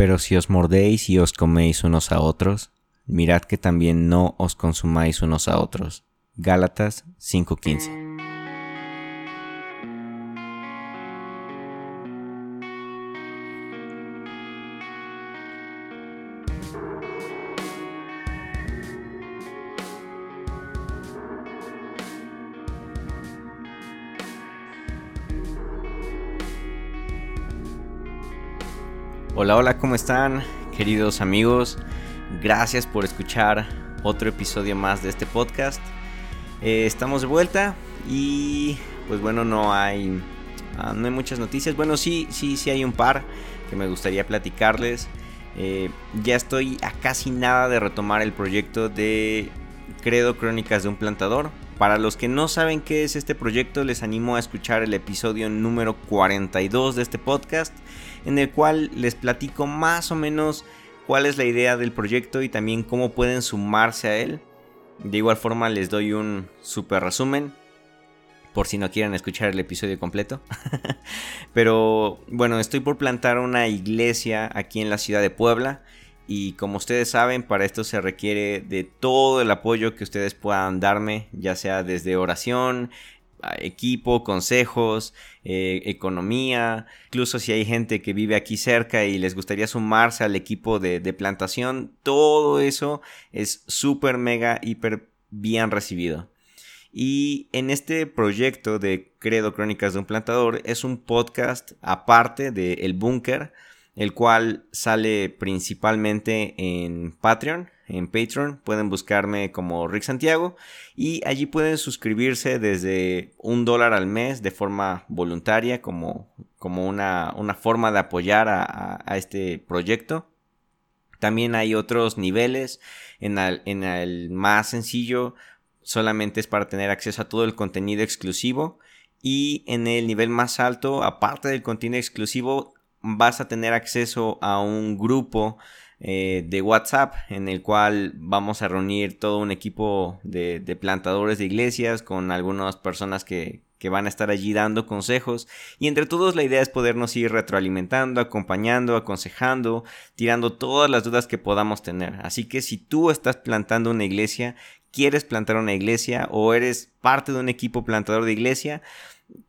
Pero si os mordéis y os coméis unos a otros, mirad que también no os consumáis unos a otros. Gálatas 5:15 Hola, hola, ¿cómo están? Queridos amigos, gracias por escuchar otro episodio más de este podcast. Eh, estamos de vuelta y pues bueno, no hay, ah, no hay muchas noticias. Bueno, sí, sí, sí hay un par que me gustaría platicarles. Eh, ya estoy a casi nada de retomar el proyecto de Credo Crónicas de un Plantador. Para los que no saben qué es este proyecto, les animo a escuchar el episodio número 42 de este podcast en el cual les platico más o menos cuál es la idea del proyecto y también cómo pueden sumarse a él. De igual forma les doy un super resumen por si no quieren escuchar el episodio completo. Pero bueno, estoy por plantar una iglesia aquí en la ciudad de Puebla. Y como ustedes saben, para esto se requiere de todo el apoyo que ustedes puedan darme, ya sea desde oración, equipo, consejos, eh, economía, incluso si hay gente que vive aquí cerca y les gustaría sumarse al equipo de, plantación, todo eso es súper, mega, hiper bien recibido. Y en este proyecto de Credo Crónicas de un Plantador es un podcast aparte de El Búnker, el cual sale principalmente en Patreon en Patreon. Pueden buscarme como Rick Santiago y allí pueden suscribirse desde un dólar al mes de forma voluntaria como, como una, una forma de apoyar a, este proyecto. También hay otros niveles. En el, en el más sencillo solamente es para tener acceso a todo el contenido exclusivo. Y en el nivel más alto, aparte del contenido exclusivo, vas a tener acceso a un grupo eh, de WhatsApp en el cual vamos a reunir todo un equipo de, plantadores de iglesias con algunas personas que, que, van a estar allí dando consejos y entre todos la idea es podernos ir retroalimentando, acompañando, aconsejando, tirando todas las dudas que podamos tener. Así que si tú estás plantando una iglesia, quieres plantar una iglesia o eres parte de un equipo plantador de iglesia,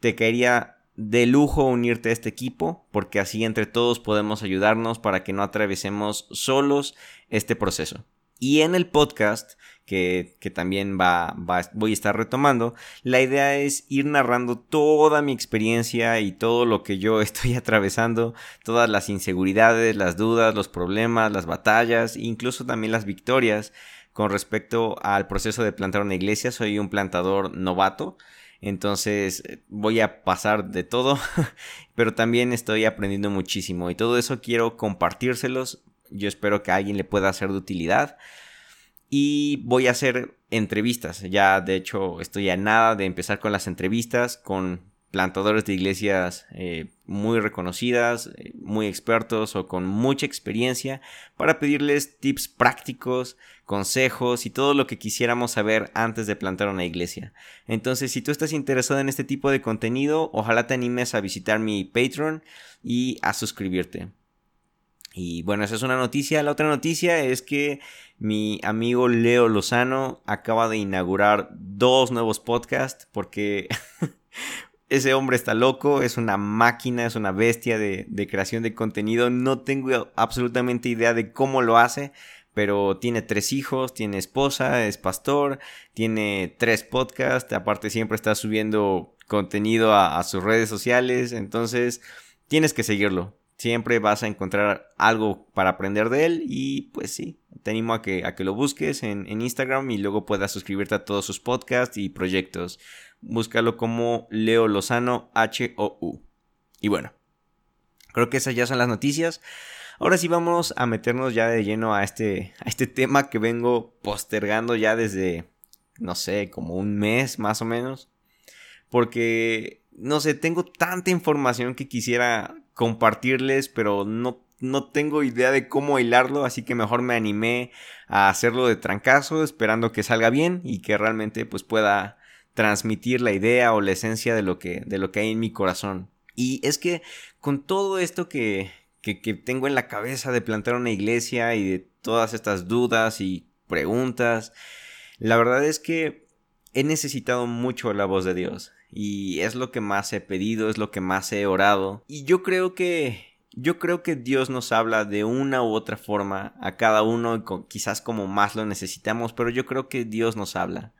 te caería de lujo unirte a este equipo porque así entre todos podemos ayudarnos para que no atravesemos solos este proceso. Y en el podcast, que, también va, voy a estar retomando, la idea es ir narrando toda mi experiencia y todo lo que yo estoy atravesando, todas las inseguridades, las dudas, los problemas, las batallas, incluso también las victorias con respecto al proceso de plantar una iglesia. Soy un plantador novato. Entonces voy a pasar de todo, pero también estoy aprendiendo muchísimo y todo eso quiero compartírselos. Yo espero que a alguien le pueda ser de utilidad. Y voy a hacer entrevistas. Ya de hecho estoy a nada de empezar con las entrevistas con plantadores de iglesias eh, muy reconocidas, eh, muy expertos o con mucha experiencia para pedirles tips prácticos, consejos y todo lo que quisiéramos saber antes de plantar una iglesia. Entonces, si tú estás interesado en este tipo de contenido, ojalá te animes a visitar mi Patreon y a suscribirte. Y bueno, esa es una noticia. La otra noticia es que mi amigo Leo Lozano acaba de inaugurar dos nuevos podcasts porque ese hombre está loco, es una máquina, es una bestia de, creación de contenido. No tengo absolutamente idea de cómo lo hace, pero tiene tres hijos, tiene esposa, es pastor, tiene tres podcasts, aparte siempre está subiendo contenido a, sus redes sociales, entonces tienes que seguirlo. Siempre vas a encontrar algo para aprender de él y pues sí, te animo a que, a que lo busques en, en Instagram y luego puedas suscribirte a todos sus podcasts y proyectos búscalo como Leo Lozano H-O-U. Y bueno, creo que esas ya son las noticias. Ahora sí vamos a meternos ya de lleno a este, a este tema que vengo postergando ya desde, no sé, como un mes más o menos. Porque, no sé, tengo tanta información que quisiera compartirles, pero no, no tengo idea de cómo hilarlo, así que mejor me animé a hacerlo de trancazo, esperando que salga bien y que realmente pues pueda transmitir la idea o la esencia de lo que, de lo que hay en mi corazón. Y es que con todo esto que, que, tengo en la cabeza de plantar una iglesia y de todas estas dudas y preguntas, la verdad es que he necesitado mucho la voz de Dios y es lo que más he pedido, es lo que más he orado y yo creo que yo creo que Dios nos habla de una u otra forma a cada uno, quizás como más lo necesitamos, pero yo creo que Dios nos habla.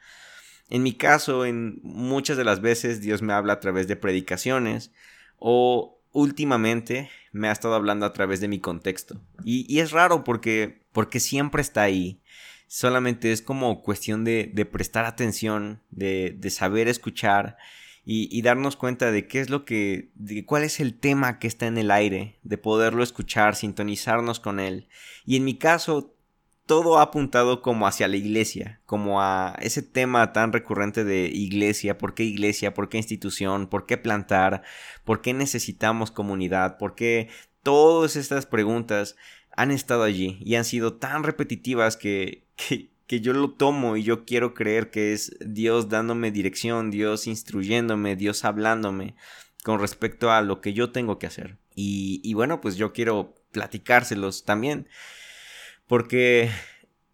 En mi caso, en muchas de las veces Dios me habla a través de predicaciones o últimamente me ha estado hablando a través de mi contexto. Y, es raro porque, porque siempre está ahí. Solamente es como cuestión de, prestar atención, de, de saber escuchar y, y, darnos cuenta de qué es lo que, de cuál es el tema que está en el aire, de poderlo escuchar, sintonizarnos con él. Y en mi caso, todo ha apuntado como hacia la iglesia, como a ese tema tan recurrente de iglesia, por qué iglesia, por qué institución, por qué plantar, por qué necesitamos comunidad, por qué todas estas preguntas han estado allí y han sido tan repetitivas que, que, yo lo tomo y yo quiero creer que es Dios dándome dirección, Dios instruyéndome, Dios hablándome con respecto a lo que yo tengo que hacer. Y bueno, pues yo quiero platicárselos también. Porque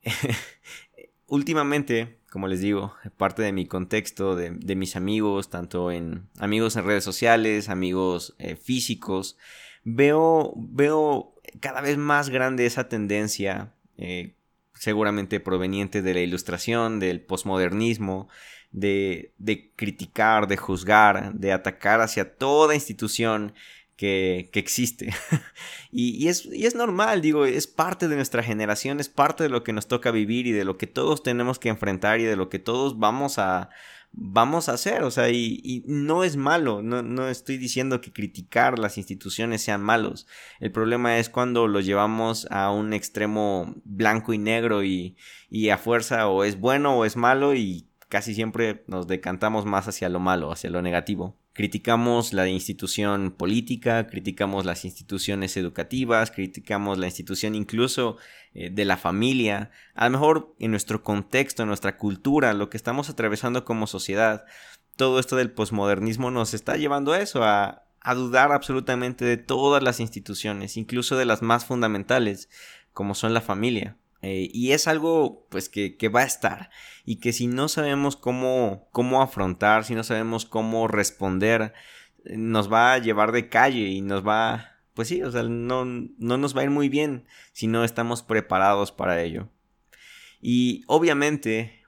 últimamente, como les digo, parte de mi contexto, de, mis amigos, tanto en amigos en redes sociales, amigos eh, físicos, veo, veo cada vez más grande esa tendencia, eh, seguramente proveniente de la ilustración, del posmodernismo, de, de criticar, de juzgar, de atacar hacia toda institución que, existe. y, es, normal, digo, es parte de nuestra generación, es parte de lo que nos toca vivir y de lo que todos tenemos que enfrentar y de lo que todos vamos a, vamos a hacer, o sea, y, no es malo, no, no, estoy diciendo que criticar las instituciones sean malos, el problema es cuando lo llevamos a un extremo blanco y negro y, y a fuerza o es bueno o es malo y casi siempre nos decantamos más hacia lo malo, hacia lo negativo. Criticamos la institución política, criticamos las instituciones educativas, criticamos la institución incluso eh, de la familia. A lo mejor en nuestro contexto, en nuestra cultura, lo que estamos atravesando como sociedad, todo esto del posmodernismo nos está llevando a eso, a, a dudar absolutamente de todas las instituciones, incluso de las más fundamentales, como son la familia. Eh, y es algo pues que, va a estar y que si no sabemos cómo, cómo afrontar, si no sabemos cómo responder, eh, nos va a llevar de calle y nos va, pues sí, o sea, no, no nos va a ir muy bien si no estamos preparados para ello. Y obviamente,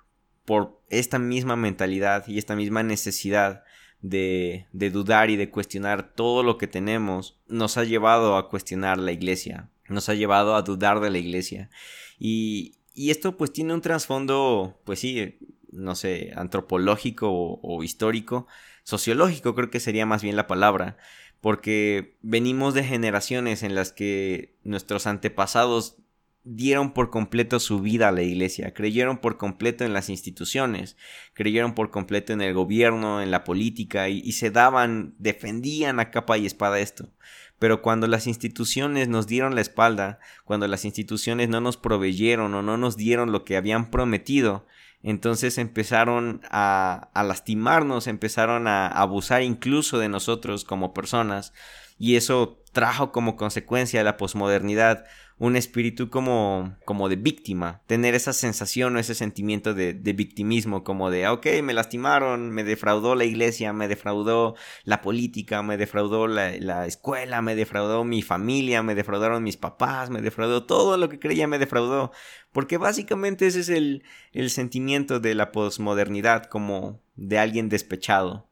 por esta misma mentalidad y esta misma necesidad de, de dudar y de cuestionar todo lo que tenemos, nos ha llevado a cuestionar la iglesia, nos ha llevado a dudar de la iglesia. Y, esto pues tiene un trasfondo, pues sí, no sé, antropológico o, histórico, sociológico creo que sería más bien la palabra, porque venimos de generaciones en las que nuestros antepasados dieron por completo su vida a la iglesia, creyeron por completo en las instituciones, creyeron por completo en el gobierno, en la política y se daban, defendían a capa y espada esto. Pero cuando las instituciones nos dieron la espalda, cuando las instituciones no nos proveyeron o no nos dieron lo que habían prometido, entonces empezaron a, lastimarnos, empezaron a abusar incluso de nosotros como personas, y eso trajo como consecuencia la posmodernidad un espíritu como, como de víctima, tener esa sensación o ese sentimiento de, victimismo, como de, ok, me lastimaron, me defraudó la iglesia, me defraudó la política, me defraudó la, escuela, me defraudó mi familia, me defraudaron mis papás, me defraudó todo lo que creía, me defraudó, porque básicamente ese es el, el sentimiento de la posmodernidad, como de alguien despechado.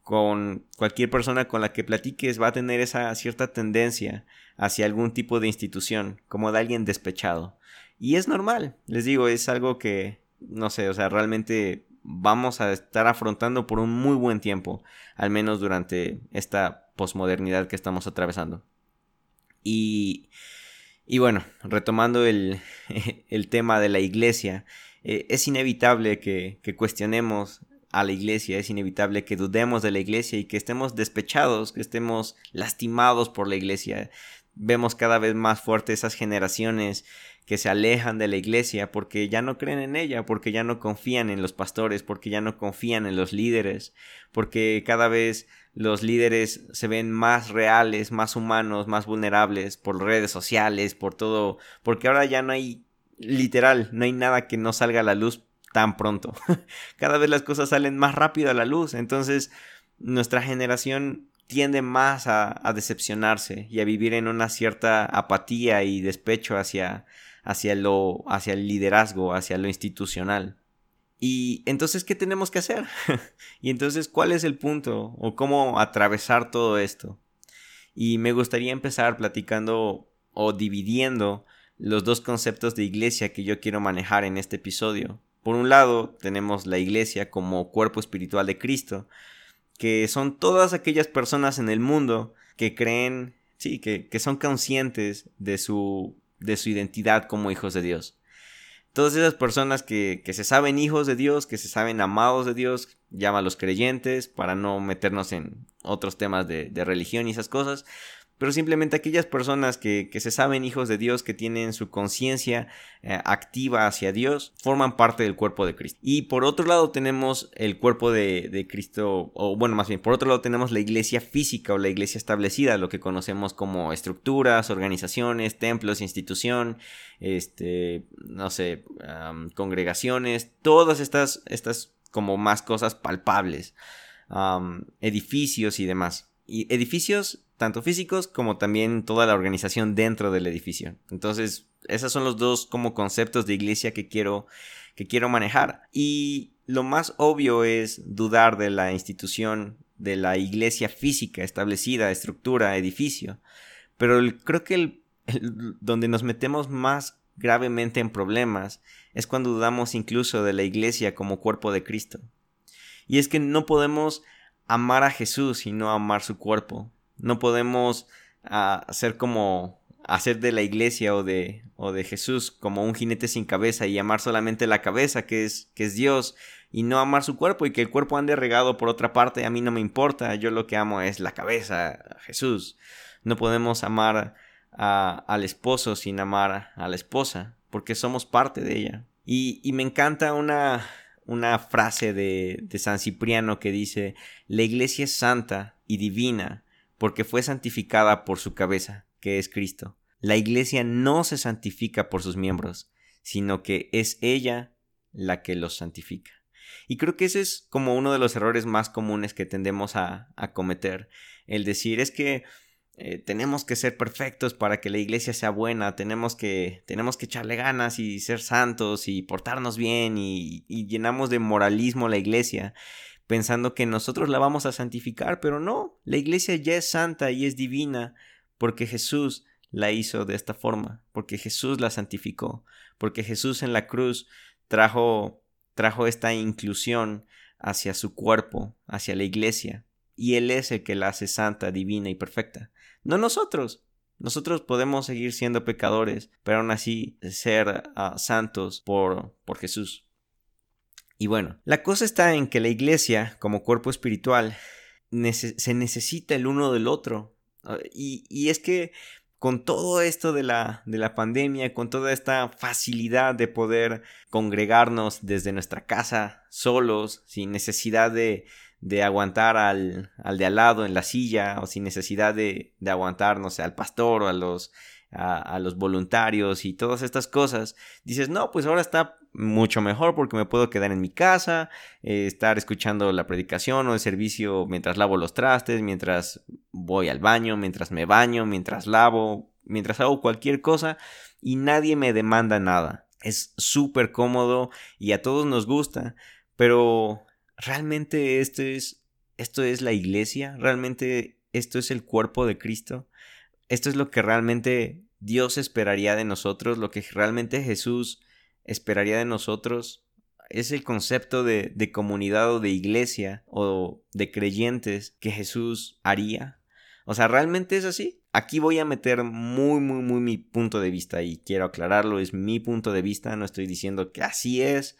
Con cualquier persona con la que platiques va a tener esa cierta tendencia hacia algún tipo de institución, como de alguien despechado. Y es normal, les digo, es algo que, no sé, o sea, realmente vamos a estar afrontando por un muy buen tiempo, al menos durante esta posmodernidad que estamos atravesando. Y, y bueno, retomando el, el tema de la iglesia, eh, es inevitable que, que cuestionemos a la iglesia, es inevitable que dudemos de la iglesia y que estemos despechados, que estemos lastimados por la iglesia. Vemos cada vez más fuertes esas generaciones que se alejan de la iglesia porque ya no creen en ella, porque ya no confían en los pastores, porque ya no confían en los líderes, porque cada vez los líderes se ven más reales, más humanos, más vulnerables por redes sociales, por todo, porque ahora ya no hay literal, no hay nada que no salga a la luz tan pronto. cada vez las cosas salen más rápido a la luz, entonces nuestra generación tiende más a, decepcionarse y a vivir en una cierta apatía y despecho hacia, hacia, lo, hacia el liderazgo, hacia lo institucional. Y entonces, ¿qué tenemos que hacer? y entonces, ¿cuál es el punto o cómo atravesar todo esto? Y me gustaría empezar platicando o dividiendo los dos conceptos de iglesia que yo quiero manejar en este episodio. Por un lado, tenemos la iglesia como cuerpo espiritual de Cristo, que son todas aquellas personas en el mundo que creen, sí, que, son conscientes de su, de su identidad como hijos de Dios. Todas esas personas que, que, se saben hijos de Dios, que se saben amados de Dios, los creyentes, para no meternos en otros temas de, de religión y esas cosas, pero simplemente aquellas personas que, se saben hijos de Dios, que tienen su conciencia eh, activa hacia Dios, forman parte del cuerpo de Cristo. Y por otro lado tenemos el cuerpo de, Cristo, o bueno, más bien, por otro lado tenemos la iglesia física o la iglesia establecida, lo que conocemos como estructuras, organizaciones, templos, institución, este, no sé, congregaciones, todas estas, estas como más cosas palpables, edificios y demás. Y edificios tanto físicos como también toda la organización dentro del edificio. Entonces, esos son los dos como conceptos de iglesia que quiero, que quiero manejar. Y lo más obvio es dudar de la institución de la iglesia física establecida, estructura, edificio. Pero creo que el, donde nos metemos más gravemente en problemas es cuando dudamos incluso de la iglesia como cuerpo de Cristo. Y es que no podemos amar a Jesús y no amar su cuerpo. No podemos ah, hacer como hacer de la iglesia o de, o de Jesús como un jinete sin cabeza y amar solamente la cabeza que es, que es Dios y no amar su cuerpo y que el cuerpo ande regado por otra parte, a mí no me importa, yo lo que amo es la cabeza, Jesús. No podemos amar al esposo sin amar a la esposa, porque somos parte de ella. Y, y me encanta una, una frase de, de San Cipriano que dice, la iglesia es santa y divina porque fue santificada por su cabeza, que es Cristo. La iglesia no se santifica por sus miembros, sino que es ella la que los santifica. Y creo que ese es como uno de los errores más comunes que tendemos a, cometer, el decir es que eh, tenemos que ser perfectos para que la iglesia sea buena, tenemos que, tenemos que echarle ganas y ser santos y portarnos bien y, y llenamos de moralismo la iglesia pensando que nosotros la vamos a santificar, pero no, la iglesia ya es santa y es divina porque Jesús la hizo de esta forma, porque Jesús la santificó, porque Jesús en la cruz trajo trajo esta inclusión hacia su cuerpo, hacia la iglesia, y él es el que la hace santa, divina y perfecta, no nosotros. Nosotros podemos seguir siendo pecadores, pero aún así ser ah, santos por, por Jesús. Y bueno, la cosa está en que la iglesia, como cuerpo espiritual, se necesita el uno del otro. Ah, y, es que con todo esto de la, de la pandemia, con toda esta facilidad de poder congregarnos desde nuestra casa solos, sin necesidad de, de aguantar al, al, de al lado en la silla o sin necesidad de, de aguantar, no sé, al pastor o a los, a, los voluntarios y todas estas cosas, dices, no, pues ahora está mucho mejor porque me puedo quedar en mi casa, eh, estar escuchando la predicación o el servicio mientras lavo los trastes, mientras voy al baño, mientras me baño, mientras lavo, mientras hago cualquier cosa y nadie me demanda nada. Es súper cómodo y a todos nos gusta, pero realmente esto es, esto es la iglesia, realmente esto es el cuerpo de Cristo. Esto es lo que realmente Dios esperaría de nosotros, lo que realmente Jesús esperaría de nosotros. Es el concepto de, de comunidad o de iglesia o de creyentes que Jesús haría. O sea, ¿realmente es así? Aquí voy a meter muy, muy, muy mi punto de vista y quiero aclararlo, es mi punto de vista, no estoy diciendo que así es,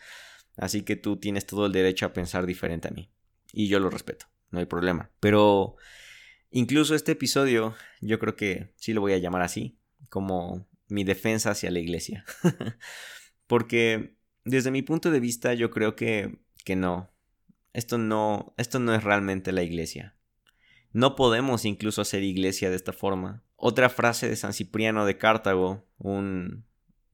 así que tú tienes todo el derecho a pensar diferente a mí. Y yo lo respeto, no hay problema. Pero Incluso este episodio, yo creo que sí lo voy a llamar así, como mi defensa hacia la iglesia. Porque desde mi punto de vista yo creo que, que no. Esto no, esto no es realmente la iglesia. No podemos incluso hacer iglesia de esta forma. Otra frase de San Cipriano de Cartago, un,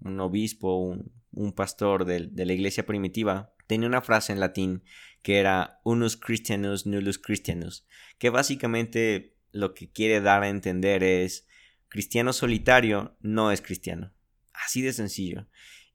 un obispo, un, un pastor de, de, la iglesia primitiva, tenía una frase en latín que era unus Christianus nullus Christianus, que básicamente lo que quiere dar a entender es cristiano solitario no es cristiano. Así de sencillo.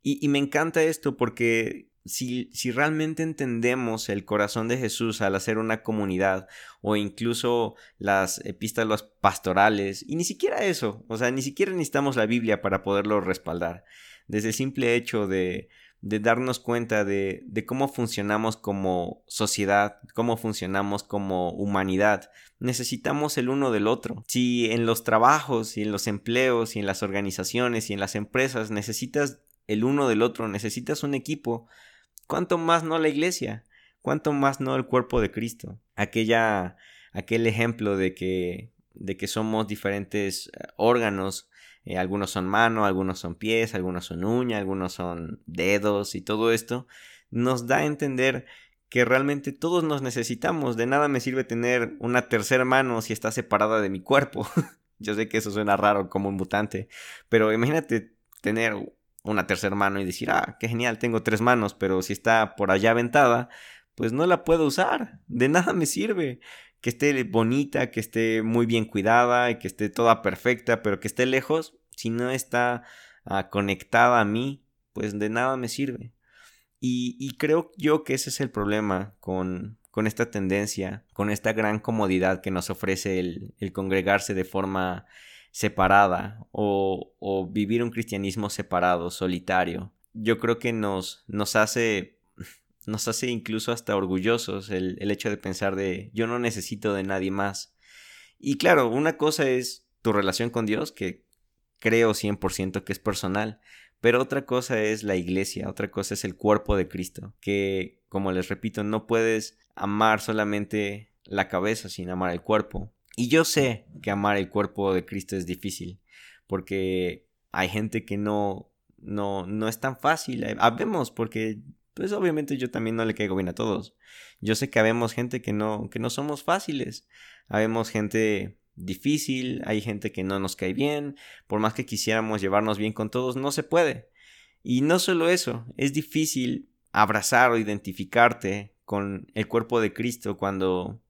Y, me encanta esto porque si, si, realmente entendemos el corazón de Jesús al hacer una comunidad o incluso las epístolas pastorales, y ni siquiera eso, o sea, ni siquiera necesitamos la Biblia para poderlo respaldar, desde el simple hecho de, de darnos cuenta de, de cómo funcionamos como sociedad, cómo funcionamos como humanidad, necesitamos el uno del otro. Si en los trabajos y en los empleos y en las organizaciones y en las empresas necesitas el uno del otro, necesitas un equipo, ¿Cuánto más no la iglesia? ¿Cuánto más no el cuerpo de Cristo? Aquella, aquel ejemplo de que, de que somos diferentes eh, órganos, eh, algunos son manos, algunos son pies, algunos son uñas, algunos son dedos y todo esto, nos da a entender que realmente todos nos necesitamos. De nada me sirve tener una tercera mano si está separada de mi cuerpo. Yo sé que eso suena raro como un mutante, pero imagínate tener una tercera mano y decir, ah, qué genial, tengo tres manos, pero si está por allá aventada, pues no la puedo usar, de nada me sirve. Que esté bonita, que esté muy bien cuidada y que esté toda perfecta, pero que esté lejos, si no está ah, conectada a mí, pues de nada me sirve. Y, creo yo que ese es el problema con, con esta tendencia, con esta gran comodidad que nos ofrece el congregarse de forma separada o, vivir un cristianismo separado, solitario. Yo creo que nos, hace nos hace incluso hasta orgullosos el, el, hecho de pensar de yo no necesito de nadie más. Y claro, una cosa es tu relación con Dios, que creo 100% que es personal, pero otra cosa es la iglesia, otra cosa es el cuerpo de Cristo, que como les repito, no puedes amar solamente la cabeza sin amar el cuerpo. Y yo sé que amar el cuerpo de Cristo es difícil, porque hay gente que no, no, no es tan fácil. Habemos, porque pues obviamente yo también no le caigo bien a todos. Yo sé que habemos gente que no, que no somos fáciles. Habemos gente difícil, hay gente que no nos cae bien, por más que quisiéramos llevarnos bien con todos, no se puede. Y no solo eso, es difícil abrazar o identificarte con el cuerpo de Cristo cuando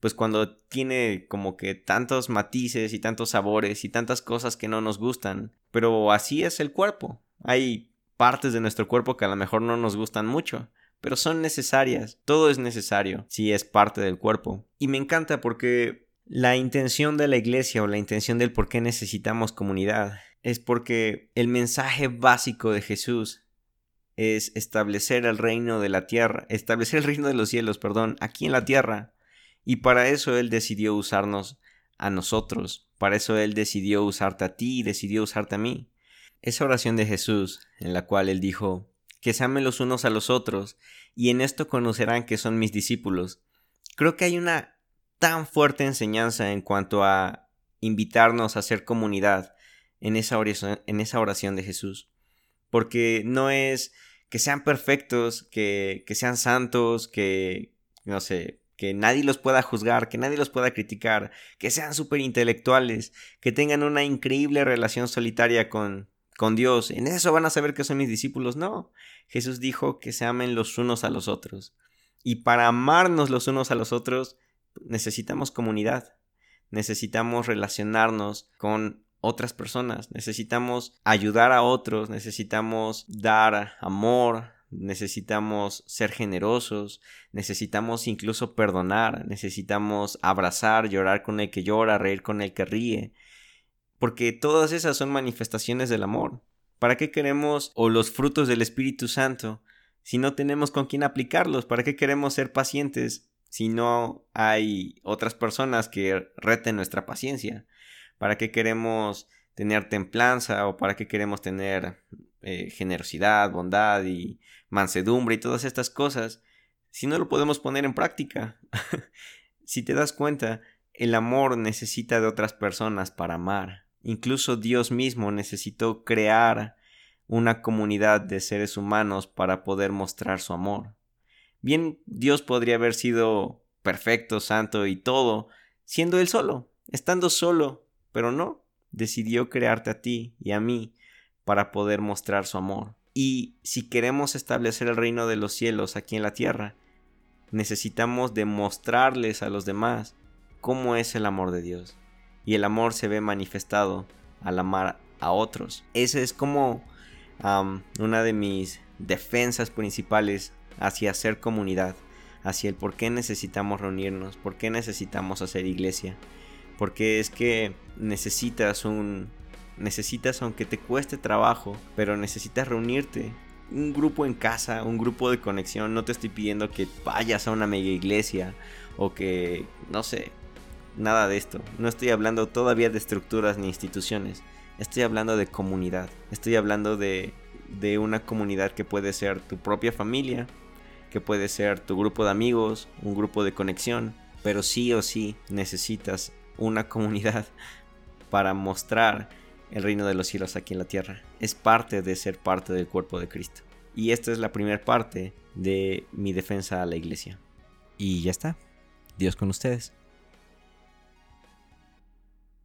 pues cuando tiene como que tantos matices y tantos sabores y tantas cosas que no nos gustan. Pero así es el cuerpo. Hay partes de nuestro cuerpo que a lo mejor no nos gustan mucho, pero son necesarias. Todo es necesario si es parte del cuerpo. Y me encanta porque la intención de la iglesia o la intención del por qué necesitamos comunidad es porque el mensaje básico de Jesús es establecer el reino de la tierra, establecer el reino de los cielos, perdón, aquí en la tierra y para eso Él decidió usarnos a nosotros. Para eso Él decidió usarte a ti y decidió usarte a mí. Esa oración de Jesús, en la cual Él dijo, que se amen los unos a los otros, y en esto conocerán que son mis discípulos. Creo que hay una tan fuerte enseñanza en cuanto a invitarnos a ser comunidad en esa oración, en esa oración de Jesús. Porque no es que sean perfectos, que, que sean santos, que, no sé, que nadie los pueda juzgar, que nadie los pueda criticar, que sean súper intelectuales, que tengan una increíble relación solitaria con, con Dios. En eso van a saber que son mis discípulos. No, Jesús dijo que se amen los unos a los otros. Y para amarnos los unos a los otros necesitamos comunidad, necesitamos relacionarnos con otras personas, necesitamos ayudar a otros, necesitamos dar amor, necesitamos ser generosos, necesitamos incluso perdonar, necesitamos abrazar, llorar con el que llora, reír con el que ríe, porque todas esas son manifestaciones del amor. ¿Para qué queremos o los frutos del Espíritu Santo si no tenemos con quién aplicarlos? ¿Para qué queremos ser pacientes si no hay otras personas que reten nuestra paciencia? ¿Para qué queremos tener templanza o para qué queremos tener eh, generosidad, bondad y mansedumbre y todas estas cosas, si no lo podemos poner en práctica. si te das cuenta, el amor necesita de otras personas para amar. Incluso Dios mismo necesitó crear una comunidad de seres humanos para poder mostrar su amor. Bien, Dios podría haber sido perfecto, santo y todo, siendo Él solo, estando solo, pero no, decidió crearte a ti y a mí para poder mostrar su amor. Y si queremos establecer el reino de los cielos aquí en la tierra, necesitamos demostrarles a los demás cómo es el amor de Dios. Y el amor se ve manifestado al amar a otros. Esa es como una de mis defensas principales hacia ser comunidad, hacia el por qué necesitamos reunirnos, por qué necesitamos hacer iglesia. Porque es que necesitas un... Necesitas, aunque te cueste trabajo, pero necesitas reunirte. Un grupo en casa, un grupo de conexión. No te estoy pidiendo que vayas a una mega iglesia o que, no sé, nada de esto. No estoy hablando todavía de estructuras ni instituciones. Estoy hablando de comunidad. Estoy hablando de, de una comunidad que puede ser tu propia familia, que puede ser tu grupo de amigos, un grupo de conexión, pero sí o sí necesitas una comunidad para mostrar el reino de los cielos aquí en la tierra. Es parte de ser parte del cuerpo de Cristo. Y esta es la primera parte de mi defensa a la iglesia. Y ya está. Dios con ustedes.